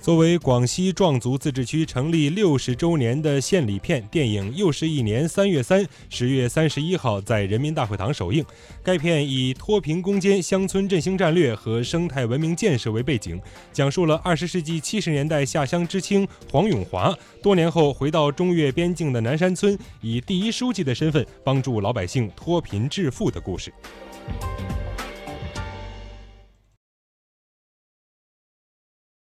作为广西壮族自治区成立六十周年的献礼片电影又是一年三月三十月三十一号在人民大会堂首映该片以脱贫攻坚乡村振兴战略和生态文明建设为背景讲述了二十世纪七十年代下乡知青黄永华多年后回到中越边境的南山村以第一书记的身份帮助老百姓脱贫致富的故事。